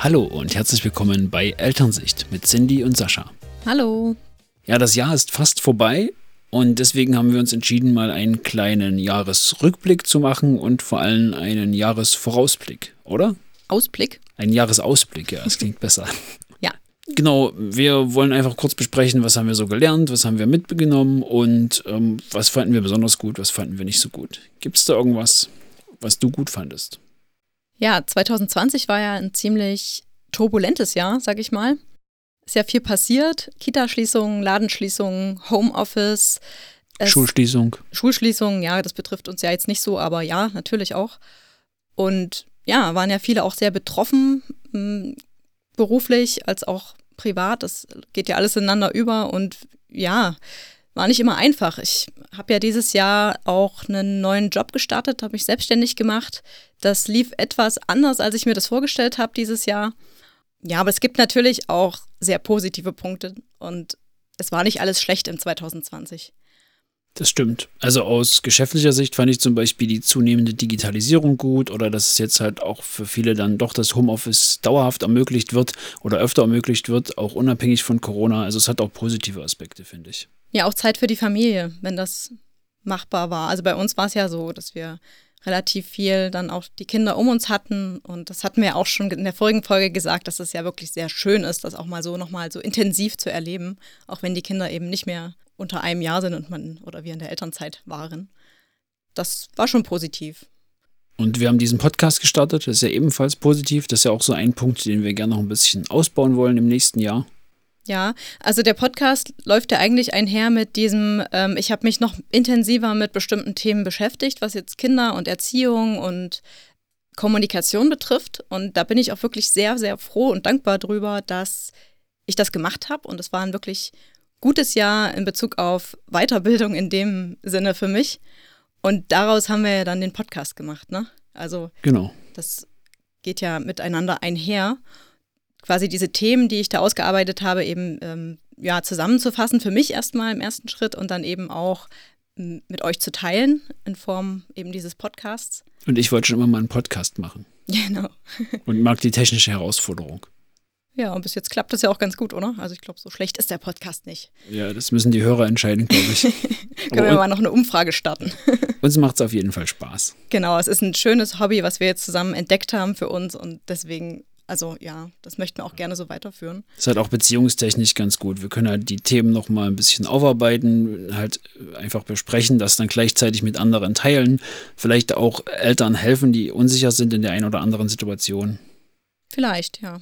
Hallo und herzlich willkommen bei Elternsicht mit Cindy und Sascha. Hallo. Ja, das Jahr ist fast vorbei und deswegen haben wir uns entschieden, mal einen kleinen Jahresrückblick zu machen und vor allem einen Jahresvorausblick, oder? Ausblick? Ein Jahresausblick, ja, das klingt besser. Ja. Genau, wir wollen einfach kurz besprechen, was haben wir so gelernt, was haben wir mitgenommen und ähm, was fanden wir besonders gut, was fanden wir nicht so gut. Gibt es da irgendwas, was du gut fandest? Ja, 2020 war ja ein ziemlich turbulentes Jahr, sag ich mal. Sehr viel passiert. Kita-Schließungen, Ladenschließungen, Homeoffice. Schulschließung. Schulschließungen, ja, das betrifft uns ja jetzt nicht so, aber ja, natürlich auch. Und ja, waren ja viele auch sehr betroffen, mh, beruflich als auch privat. Das geht ja alles ineinander über und ja, war nicht immer einfach. Ich habe ja dieses Jahr auch einen neuen Job gestartet, habe mich selbstständig gemacht. Das lief etwas anders, als ich mir das vorgestellt habe dieses Jahr. Ja, aber es gibt natürlich auch sehr positive Punkte und es war nicht alles schlecht im 2020. Das stimmt. Also aus geschäftlicher Sicht fand ich zum Beispiel die zunehmende Digitalisierung gut oder dass es jetzt halt auch für viele dann doch das Homeoffice dauerhaft ermöglicht wird oder öfter ermöglicht wird, auch unabhängig von Corona. Also es hat auch positive Aspekte, finde ich. Ja, auch Zeit für die Familie, wenn das machbar war. Also bei uns war es ja so, dass wir relativ viel dann auch die Kinder um uns hatten. Und das hatten wir auch schon in der vorigen Folge gesagt, dass es ja wirklich sehr schön ist, das auch mal so nochmal so intensiv zu erleben, auch wenn die Kinder eben nicht mehr unter einem Jahr sind und man oder wir in der Elternzeit waren. Das war schon positiv. Und wir haben diesen Podcast gestartet, das ist ja ebenfalls positiv. Das ist ja auch so ein Punkt, den wir gerne noch ein bisschen ausbauen wollen im nächsten Jahr. Ja, also der Podcast läuft ja eigentlich einher mit diesem, ähm, ich habe mich noch intensiver mit bestimmten Themen beschäftigt, was jetzt Kinder und Erziehung und Kommunikation betrifft. Und da bin ich auch wirklich sehr, sehr froh und dankbar drüber, dass ich das gemacht habe. Und es war ein wirklich gutes Jahr in Bezug auf Weiterbildung in dem Sinne für mich. Und daraus haben wir ja dann den Podcast gemacht, ne? Also Genau. das geht ja miteinander einher. Quasi diese Themen, die ich da ausgearbeitet habe, eben ähm, ja, zusammenzufassen, für mich erstmal im ersten Schritt und dann eben auch mit euch zu teilen in Form eben dieses Podcasts. Und ich wollte schon immer mal einen Podcast machen Genau. und mag die technische Herausforderung. Ja, und bis jetzt klappt das ja auch ganz gut, oder? Also ich glaube, so schlecht ist der Podcast nicht. Ja, das müssen die Hörer entscheiden, glaube ich. Können wir Aber mal noch eine Umfrage starten. uns macht es auf jeden Fall Spaß. genau, es ist ein schönes Hobby, was wir jetzt zusammen entdeckt haben für uns und deswegen, also ja, das möchten wir auch gerne so weiterführen. Ist halt auch beziehungstechnisch ganz gut. Wir können halt die Themen noch mal ein bisschen aufarbeiten, halt einfach besprechen, das dann gleichzeitig mit anderen teilen. Vielleicht auch Eltern helfen, die unsicher sind in der einen oder anderen Situation. Vielleicht, ja.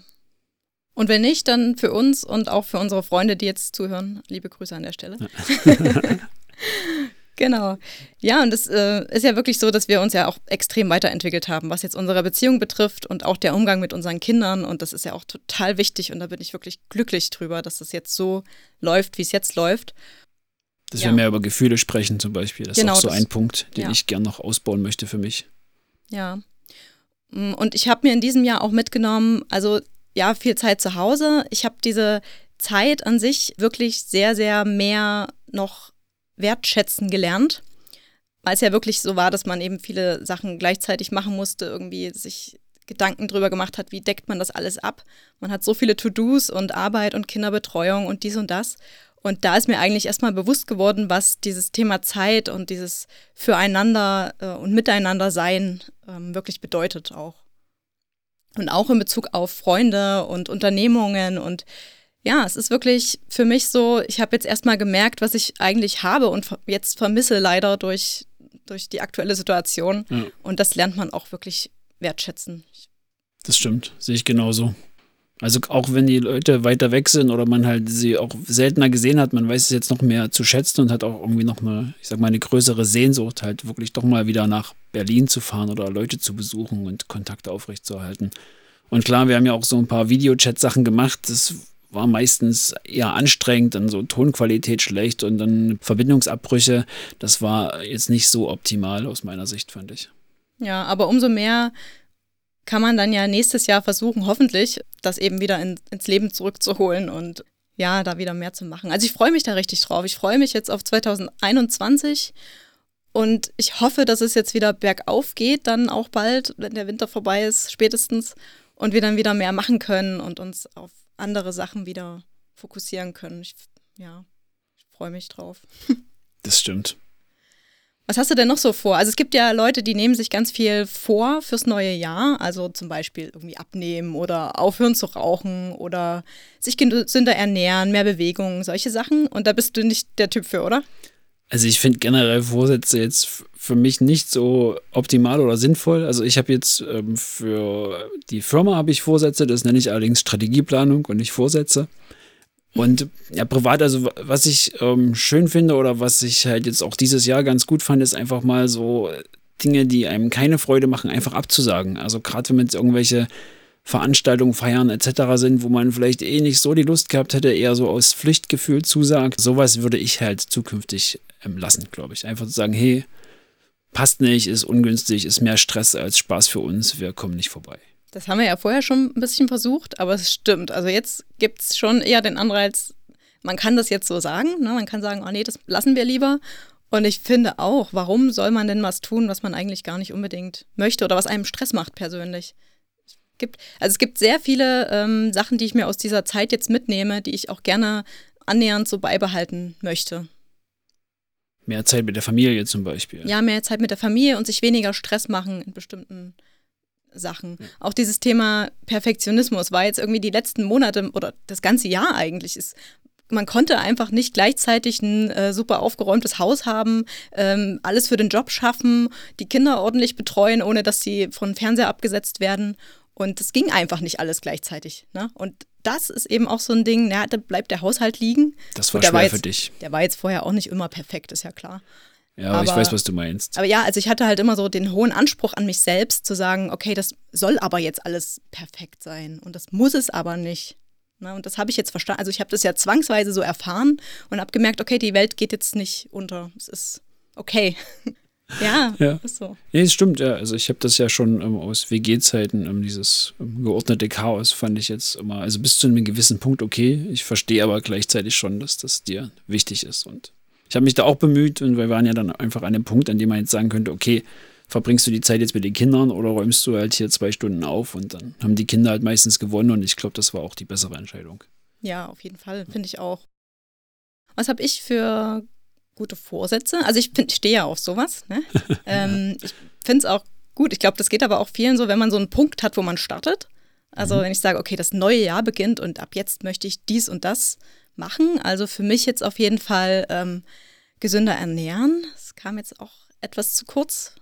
Und wenn nicht, dann für uns und auch für unsere Freunde, die jetzt zuhören, liebe Grüße an der Stelle. genau. Ja, und es äh, ist ja wirklich so, dass wir uns ja auch extrem weiterentwickelt haben, was jetzt unsere Beziehung betrifft und auch der Umgang mit unseren Kindern. Und das ist ja auch total wichtig und da bin ich wirklich glücklich drüber, dass das jetzt so läuft, wie es jetzt läuft. Dass Ja. wir mehr über Gefühle sprechen zum Beispiel. Das Genau, ist auch so das- ein Punkt, den ja. ich gern noch ausbauen möchte für mich. Ja. Mm, Und ich habe mir in diesem Jahr auch mitgenommen, also ja, viel Zeit zu Hause. Ich habe diese Zeit an sich wirklich sehr, sehr mehr noch wertschätzen gelernt, weil es ja wirklich so war, dass man eben viele Sachen gleichzeitig machen musste, irgendwie sich Gedanken drüber gemacht hat, wie deckt man das alles ab. Man hat so viele To-Dos und Arbeit und Kinderbetreuung und dies und das. Und da ist mir eigentlich erstmal bewusst geworden, was dieses Thema Zeit und dieses Füreinander äh, und Miteinander sein ähm, wirklich bedeutet auch. Und auch in Bezug auf Freunde und Unternehmungen und ja, es ist wirklich für mich so, ich habe jetzt erstmal gemerkt, was ich eigentlich habe und jetzt vermisse leider durch, durch die aktuelle Situation. Ja. Und das lernt man auch wirklich wertschätzen. Das stimmt, sehe ich genauso. Also auch wenn die Leute weiter weg sind oder man halt sie auch seltener gesehen hat, man weiß es jetzt noch mehr zu schätzen und hat auch irgendwie noch eine, ich sag mal, eine größere Sehnsucht, halt wirklich doch mal wieder nach Berlin zu fahren oder Leute zu besuchen und Kontakte aufrechtzuerhalten. Und klar, wir haben ja auch so ein paar Videochat-Sachen gemacht. Das war meistens eher anstrengend, dann so Tonqualität schlecht und dann Verbindungsabbrüche. Das war jetzt nicht so optimal aus meiner Sicht, fand ich. Ja, aber umso mehr kann man dann ja nächstes Jahr versuchen, hoffentlich, das eben wieder in, ins Leben zurückzuholen und ja, da wieder mehr zu machen. Also ich freue mich da richtig drauf. Ich freue mich jetzt auf 2021 und ich hoffe, dass es jetzt wieder bergauf geht, dann auch bald, wenn der Winter vorbei ist, spätestens. und wir dann wieder mehr machen können und uns auf andere Sachen wieder fokussieren können. Ich, ja, ich freue mich drauf. Das stimmt. Was hast du denn noch so vor? Also es gibt ja Leute, die nehmen sich ganz viel vor fürs neue Jahr. Also zum Beispiel irgendwie abnehmen oder aufhören zu rauchen oder sich gesünder ernähren, mehr Bewegung, solche Sachen. Und da bist du nicht der Typ für, oder? Also ich finde generell Vorsätze jetzt für mich nicht so optimal oder sinnvoll. Also ich habe jetzt ähm, für die Firma habe ich Vorsätze, das nenne ich allerdings Strategieplanung und nicht Vorsätze. Und ja, privat, also was ich ähm, schön finde oder was ich halt jetzt auch dieses Jahr ganz gut fand, ist einfach mal so Dinge, die einem keine Freude machen, einfach abzusagen. Also gerade wenn jetzt irgendwelche Veranstaltungen, Feiern etc. sind, wo man vielleicht eh nicht so die Lust gehabt hätte, eher so aus Pflichtgefühl zusagt. Sowas würde ich halt zukünftig lassen, glaube ich. Einfach zu sagen, hey, passt nicht, ist ungünstig, ist mehr Stress als Spaß für uns, wir kommen nicht vorbei. Das haben wir ja vorher schon ein bisschen versucht, aber es stimmt. Also jetzt gibt es schon eher den Anreiz, man kann das jetzt so sagen. Ne? Man kann sagen, oh nee, das lassen wir lieber. Und ich finde auch, warum soll man denn was tun, was man eigentlich gar nicht unbedingt möchte oder was einem Stress macht persönlich? Es gibt, also es gibt sehr viele ähm, Sachen, die ich mir aus dieser Zeit jetzt mitnehme, die ich auch gerne annähernd so beibehalten möchte. Mehr Zeit mit der Familie zum Beispiel. Ja, mehr Zeit mit der Familie und sich weniger Stress machen in bestimmten Sachen. Ja. Auch dieses Thema Perfektionismus war jetzt irgendwie die letzten Monate oder das ganze Jahr eigentlich ist. Man konnte einfach nicht gleichzeitig ein äh, super aufgeräumtes Haus haben, ähm, alles für den Job schaffen, die Kinder ordentlich betreuen, ohne dass sie von Fernseher abgesetzt werden. Und es ging einfach nicht alles gleichzeitig. Ne? Und das ist eben auch so ein Ding, ja, da bleibt der Haushalt liegen. Das war schwer war jetzt, für dich. Der war jetzt vorher auch nicht immer perfekt, ist ja klar. Ja, aber, ich weiß, was du meinst. Aber ja, also ich hatte halt immer so den hohen Anspruch an mich selbst, zu sagen, okay, das soll aber jetzt alles perfekt sein. Und das muss es aber nicht. Na, und das habe ich jetzt verstanden. Also ich habe das ja zwangsweise so erfahren und habe gemerkt, okay, die Welt geht jetzt nicht unter. Es ist okay. Ja, ja, ist so. Nee, es stimmt, ja. Also ich habe das ja schon ähm, aus WG-Zeiten, ähm, dieses ähm, geordnete Chaos fand ich jetzt immer, also bis zu einem gewissen Punkt okay. Ich verstehe aber gleichzeitig schon, dass das dir wichtig ist und ich habe mich da auch bemüht und wir waren ja dann einfach an dem Punkt, an dem man jetzt sagen könnte, okay, verbringst du die Zeit jetzt mit den Kindern oder räumst du halt hier zwei Stunden auf und dann haben die Kinder halt meistens gewonnen und ich glaube, das war auch die bessere Entscheidung. Ja, auf jeden Fall, finde ich auch. Was habe ich für gute Vorsätze? Also ich stehe ja auf sowas. Ne? ähm, ich finde es auch gut. Ich glaube, das geht aber auch vielen so, wenn man so einen Punkt hat, wo man startet. Also mhm. wenn ich sage, okay, das neue Jahr beginnt und ab jetzt möchte ich dies und das machen. Also für mich jetzt auf jeden Fall ähm, gesünder ernähren. Das kam jetzt auch etwas zu kurz.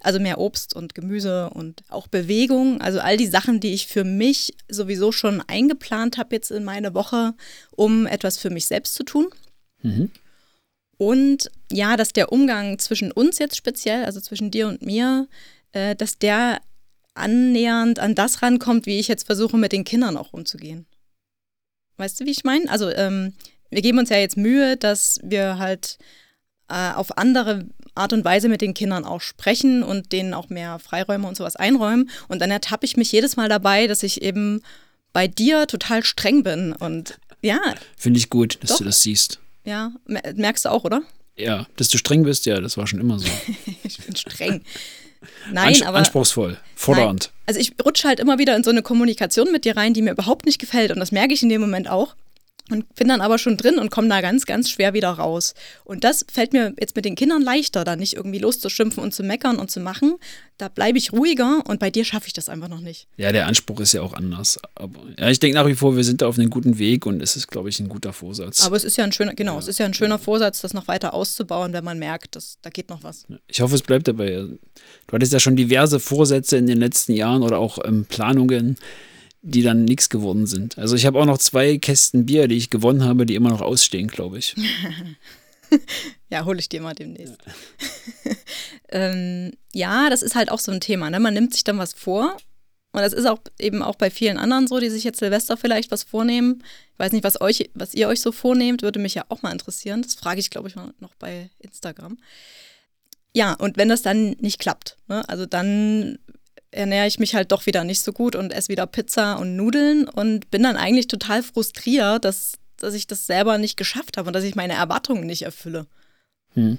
Also mehr Obst und Gemüse und auch Bewegung. Also all die Sachen, die ich für mich sowieso schon eingeplant habe jetzt in meine Woche, um etwas für mich selbst zu tun. Mhm. Und ja, dass der Umgang zwischen uns jetzt speziell, also zwischen dir und mir, äh, dass der annähernd an das rankommt, wie ich jetzt versuche, mit den Kindern auch umzugehen. Weißt du, wie ich meine? Also ähm, wir geben uns ja jetzt Mühe, dass wir halt äh, auf andere Art und Weise mit den Kindern auch sprechen und denen auch mehr Freiräume und sowas einräumen. Und dann ertappe ich mich jedes Mal dabei, dass ich eben bei dir total streng bin. Und ja. Finde ich gut, dass doch. du das siehst. Ja, merkst du auch, oder? Ja, dass du streng bist, ja, das war schon immer so. ich bin streng. Nein, Ans aber. Anspruchsvoll, fordernd. Nein. Also ich rutsche halt immer wieder in so eine Kommunikation mit dir rein, die mir überhaupt nicht gefällt. Und das merke ich in dem Moment auch und bin dann aber schon drin und komme da ganz, ganz schwer wieder raus. Und das fällt mir jetzt mit den Kindern leichter, da nicht irgendwie loszuschimpfen und zu meckern und zu machen. Da bleibe ich ruhiger und bei dir schaffe ich das einfach noch nicht. Ja, der Anspruch ist ja auch anders. Aber ja, ich denke nach wie vor, wir sind da auf einem guten Weg und es ist, glaube ich, ein guter Vorsatz. Aber es ist ja ein schöner, genau, ja. es ist ja ein schöner Vorsatz, das noch weiter auszubauen, wenn man merkt, dass da geht noch was. Ich hoffe, es bleibt dabei. Du hattest ja schon diverse Vorsätze in den letzten Jahren oder auch ähm, Planungen die dann nichts geworden sind. Also ich habe auch noch zwei Kästen Bier, die ich gewonnen habe, die immer noch ausstehen, glaube ich. ja, hole ich dir mal demnächst. Ja. ähm, ja, das ist halt auch so ein Thema. Ne? Man nimmt sich dann was vor. Und das ist auch eben auch bei vielen anderen so, die sich jetzt Silvester vielleicht was vornehmen. Ich weiß nicht, was euch, was ihr euch so vornehmt, würde mich ja auch mal interessieren. Das frage ich, glaube ich, noch bei Instagram. Ja, und wenn das dann nicht klappt, ne? also dann ernähre ich mich halt doch wieder nicht so gut und esse wieder Pizza und Nudeln und bin dann eigentlich total frustriert, dass, dass ich das selber nicht geschafft habe und dass ich meine Erwartungen nicht erfülle. Hm.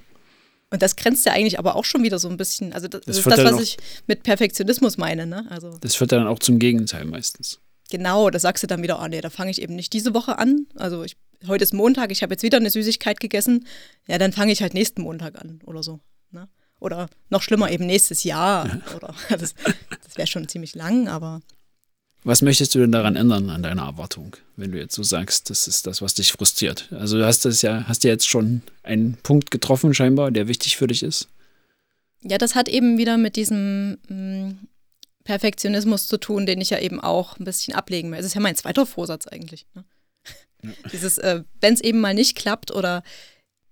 Und das grenzt ja eigentlich aber auch schon wieder so ein bisschen. Also das, Das ist das, was ich mit Perfektionismus meine. Ne? Also Das führt dann auch zum Gegenteil meistens. genau, da sagst du dann wieder, oh nee, da fange ich eben nicht diese Woche an. Also ich, heute ist Montag, ich habe jetzt wieder eine Süßigkeit gegessen. Ja, dann fange ich halt nächsten Montag an oder so. Ne? Oder noch schlimmer eben nächstes Jahr. Oder das, das wäre schon ziemlich lang, aber Was möchtest du denn daran ändern an deiner Erwartung, wenn du jetzt so sagst, das ist das, was dich frustriert? Also du hast das ja, hast ja jetzt schon einen Punkt getroffen scheinbar, der wichtig für dich ist. Ja, das hat eben wieder mit diesem mh, Perfektionismus zu tun, den ich ja eben auch ein bisschen ablegen will. Es ist ja mein zweiter Vorsatz eigentlich. Ne? Dieses, äh, wenn es eben mal nicht klappt oder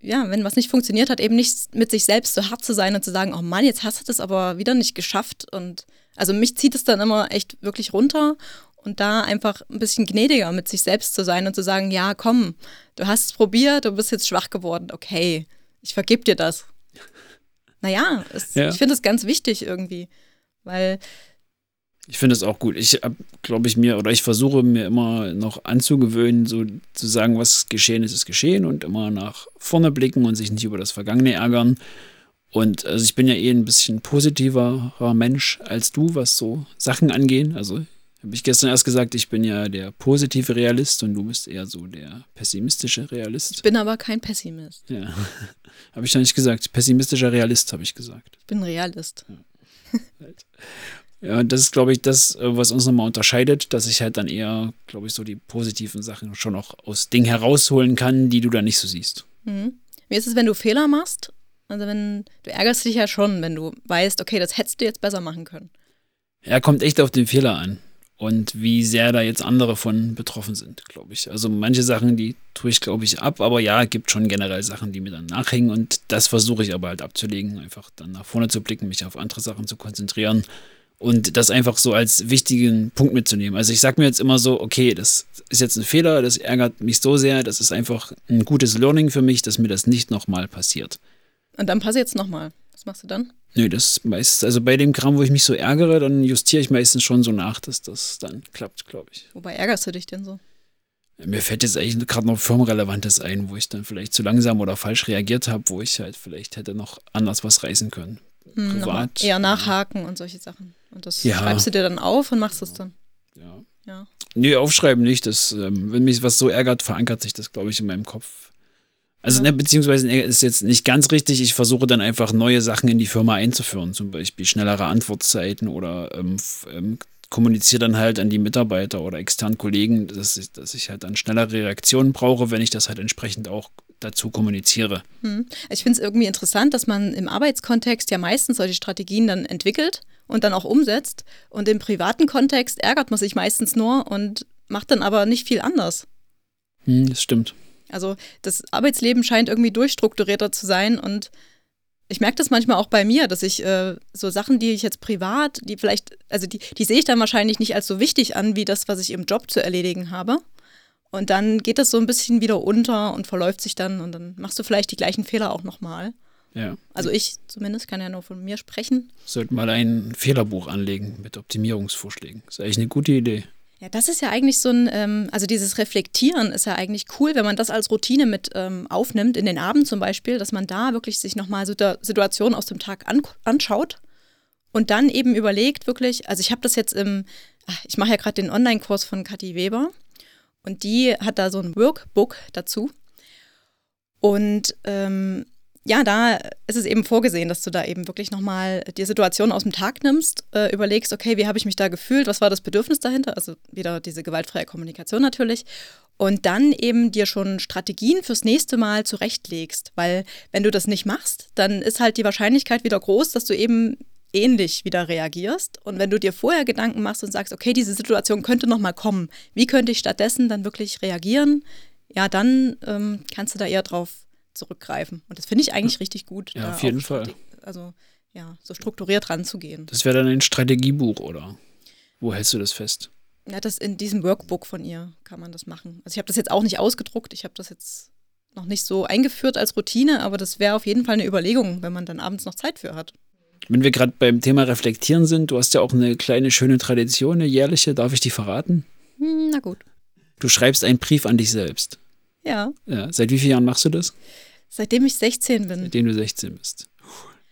ja, wenn was nicht funktioniert hat, eben nicht mit sich selbst so hart zu sein und zu sagen, oh Mann, jetzt hast du das aber wieder nicht geschafft. Und also mich zieht es dann immer echt wirklich runter und da einfach ein bisschen gnädiger mit sich selbst zu sein und zu sagen, ja, komm, du hast es probiert, du bist jetzt schwach geworden, okay, ich vergib dir das. Naja, es, Ja. ich finde es ganz wichtig irgendwie, weil Ich finde es auch gut. Ich glaube ich mir, oder ich versuche mir immer noch anzugewöhnen, so zu sagen, was geschehen ist, ist geschehen und immer nach vorne blicken und sich nicht über das Vergangene ärgern. Und also ich bin ja eh ein bisschen positiverer Mensch als du, was so Sachen angehen. Also habe ich gestern erst gesagt, ich bin ja der positive Realist und du bist eher so der pessimistische ich Realist. bin aber kein Pessimist. Ja, habe ich doch nicht gesagt. Pessimistischer Realist habe ich gesagt. Ich bin Realist. Ja, und das ist, glaube ich, das, äh, was uns nochmal unterscheidet, dass ich halt dann eher, glaube ich, so die positiven Sachen schon auch aus Dingen herausholen kann, die du dann nicht so siehst. Mhm. Wie ist es, wenn du Fehler machst? Also wenn du ärgerst dich ja schon, wenn du weißt, okay, das hättest du jetzt besser machen können. Ja, kommt echt auf den Fehler an. Und wie sehr da jetzt andere von betroffen sind, glaube ich. Also manche Sachen, die tue ich, glaube ich, ab, aber ja, gibt schon generell Sachen, die mir dann nachhängen und das versuche ich aber halt abzulegen, einfach dann nach vorne zu blicken, mich auf andere Sachen zu konzentrieren und das einfach so als wichtigen Punkt mitzunehmen. Also ich sage mir jetzt immer so, okay, das ist jetzt ein Fehler, das ärgert mich so sehr, das ist einfach ein gutes Learning für mich, dass mir das nicht nochmal passiert. Und dann passiert es nochmal. Was machst du dann? Nö, das meist, also bei dem Kram, wo ich mich so ärgere, dann justiere ich meistens schon so nach, dass das dann klappt, glaube ich. Wobei ärgerst du dich denn so? Mir fällt jetzt eigentlich gerade noch Firmenrelevantes ein, wo ich dann vielleicht zu langsam oder falsch reagiert habe, wo ich halt vielleicht hätte noch anders was reißen können. Hm, Privat. Eher nachhaken und solche Sachen. Und das Ja. schreibst du dir dann auf und machst es dann. Ja. Ja. Nee, aufschreiben nicht. Das, ähm, wenn mich was so ärgert, verankert sich das, glaube ich, in meinem Kopf. Also, Ja. ne, beziehungsweise ne, ist jetzt nicht ganz richtig. Ich versuche dann einfach neue Sachen in die Firma einzuführen, zum Beispiel schnellere Antwortzeiten oder ähm, ähm, kommuniziere dann halt an die Mitarbeiter oder externen Kollegen, dass ich, dass ich halt dann schnellere Reaktionen brauche, wenn ich das halt entsprechend auch dazu kommuniziere. Hm. Ich finde es irgendwie interessant, dass man im Arbeitskontext ja meistens solche Strategien dann entwickelt und dann auch umsetzt. Und im privaten Kontext ärgert man sich meistens nur und macht dann aber nicht viel anders. Hm, das stimmt. Also das Arbeitsleben scheint irgendwie durchstrukturierter zu sein und ich merke das manchmal auch bei mir, dass ich äh, so Sachen, die ich jetzt privat, die vielleicht, also die, die sehe ich dann wahrscheinlich nicht als so wichtig an, wie das, was ich im Job zu erledigen habe. Und dann geht das so ein bisschen wieder unter und verläuft sich dann und dann machst du vielleicht die gleichen Fehler auch nochmal. Ja. Also ich zumindest kann ja nur von mir sprechen. Sollten mal ein Fehlerbuch anlegen mit Optimierungsvorschlägen. Ist eigentlich eine gute Idee. Ja, das ist ja eigentlich so ein, ähm, also dieses Reflektieren ist ja eigentlich cool, wenn man das als Routine mit ähm, aufnimmt, in den Abend zum Beispiel, dass man da wirklich sich nochmal Situ Situationen aus dem Tag an anschaut und dann eben überlegt, wirklich, also ich habe das jetzt im, ach, ich mache ja gerade den Online-Kurs von Kathi Weber und die hat da so ein Workbook dazu. Und ähm, ja, da ist es eben vorgesehen, dass du da eben wirklich nochmal die Situation aus dem Tag nimmst, äh, überlegst, okay, wie habe ich mich da gefühlt, was war das Bedürfnis dahinter, also wieder diese gewaltfreie Kommunikation natürlich, und dann eben dir schon Strategien fürs nächste Mal zurechtlegst, weil wenn du das nicht machst, dann ist halt die Wahrscheinlichkeit wieder groß, dass du eben ähnlich wieder reagierst. Und wenn du dir vorher Gedanken machst und sagst, okay, diese Situation könnte nochmal kommen, wie könnte ich stattdessen dann wirklich reagieren, ja, dann ähm, kannst du da eher drauf zurückgreifen. Und das finde ich eigentlich richtig gut. Ja, da auf jeden Fall. Also ja, so strukturiert ranzugehen. Das wäre dann ein Strategiebuch, oder? Wo hältst du das fest? Ja, das in diesem Workbook von ihr kann man das machen. Also ich habe das jetzt auch nicht ausgedruckt, ich habe das jetzt noch nicht so eingeführt als Routine, aber das wäre auf jeden Fall eine Überlegung, wenn man dann abends noch Zeit für hat. Wenn wir gerade beim Thema Reflektieren sind, du hast ja auch eine kleine schöne Tradition, eine jährliche, darf ich die verraten? Hm, na gut. Du schreibst einen Brief an dich selbst. Ja, Ja, seit wie vielen Jahren machst du das? seitdem ich 16 bin. Seitdem du 16 bist.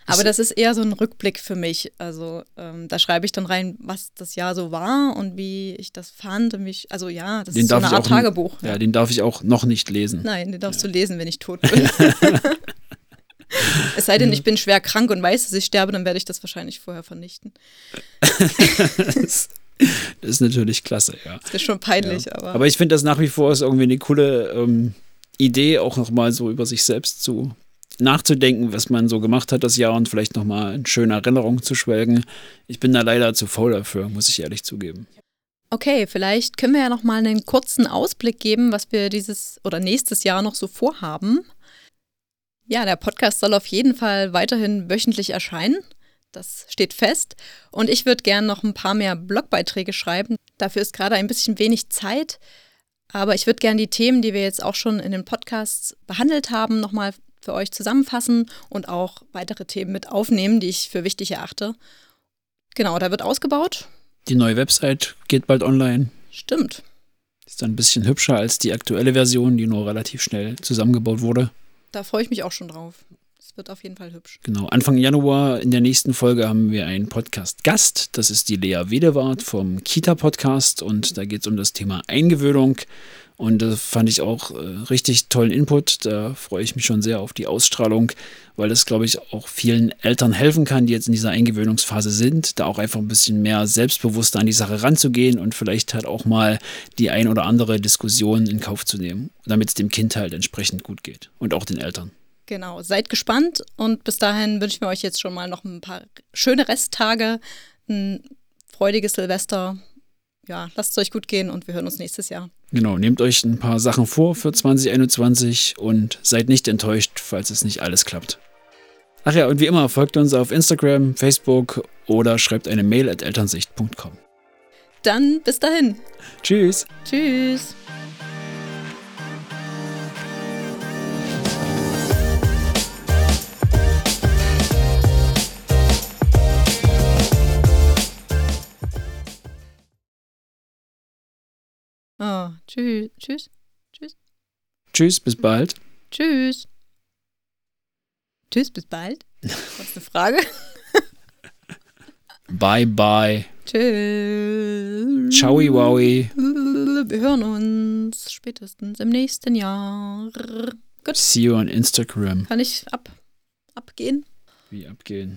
Aber das ist eher so ein Rückblick für mich. Also ähm, da schreibe ich dann rein, was das Jahr so war und wie ich das fand. Und wie ich, also ja, das Den ist so eine Art auch- Tagebuch. Ja, den darf ich auch noch nicht lesen. Nein, den darfst du lesen, wenn ich tot bin. Es sei denn, ich bin schwer krank und weiß, dass ich sterbe, dann werde ich das wahrscheinlich vorher vernichten. das ist natürlich klasse, ja. Das ist schon peinlich, Ja. aber, Aber ich finde das nach wie vor ist irgendwie eine coole ähm, Idee, auch nochmal so über sich selbst zu nachzudenken, was man so gemacht hat das Jahr und vielleicht nochmal in schöne Erinnerungen zu schwelgen. Ich bin da leider zu faul dafür, muss ich ehrlich zugeben. Okay, vielleicht können wir ja noch mal einen kurzen Ausblick geben, was wir dieses oder nächstes Jahr noch so vorhaben. Ja, der Podcast soll auf jeden Fall weiterhin wöchentlich erscheinen. Das steht fest. Und ich würde gerne noch ein paar mehr Blogbeiträge schreiben. Dafür ist gerade ein bisschen wenig Zeit. Aber ich würde gerne die Themen, die wir jetzt auch schon in den Podcasts behandelt haben, nochmal für euch zusammenfassen und auch weitere Themen mit aufnehmen, die ich für wichtig erachte. Genau, da wird ausgebaut. Die neue Website geht bald online. Stimmt. Ist dann ein bisschen hübscher als die aktuelle Version, die nur relativ schnell zusammengebaut wurde. Da freue ich mich auch schon drauf. Es wird auf jeden Fall hübsch. Genau, Anfang Januar in der nächsten Folge haben wir einen Podcast-Gast. Das ist die Lea Wedewart vom Kita-Podcast und da geht es um das Thema Eingewöhnung. Und das fand ich auch äh, richtig tollen Input. Da freue ich mich schon sehr auf die Ausstrahlung, weil das, glaube ich, auch vielen Eltern helfen kann, die jetzt in dieser Eingewöhnungsphase sind, da auch einfach ein bisschen mehr selbstbewusster an die Sache ranzugehen und vielleicht halt auch mal die ein oder andere Diskussion in Kauf zu nehmen, damit es dem Kind halt entsprechend gut geht und auch den Eltern. Genau, seid gespannt und bis dahin wünschen wir euch jetzt schon mal noch ein paar schöne Resttage, ein freudiges Silvester. Ja, lasst es euch gut gehen und wir hören uns nächstes Jahr. Genau, nehmt euch ein paar Sachen vor für 2021 und seid nicht enttäuscht, falls es nicht alles klappt. Ach ja, und wie immer, folgt uns auf Instagram, Facebook oder schreibt eine Mail at elternsicht.com. Dann bis dahin. Tschüss! Tschüss. Oh, tschüss. Tschüss. Tschüss, bis bald. Tschüss. Tschüss, bis bald. Was eine Frage? Bye, bye. Tschüss. Ciao, wowie. Wir hören uns spätestens im nächsten Jahr. Gut, See you on Instagram. kann ich ab, abgehen? Wie abgehen.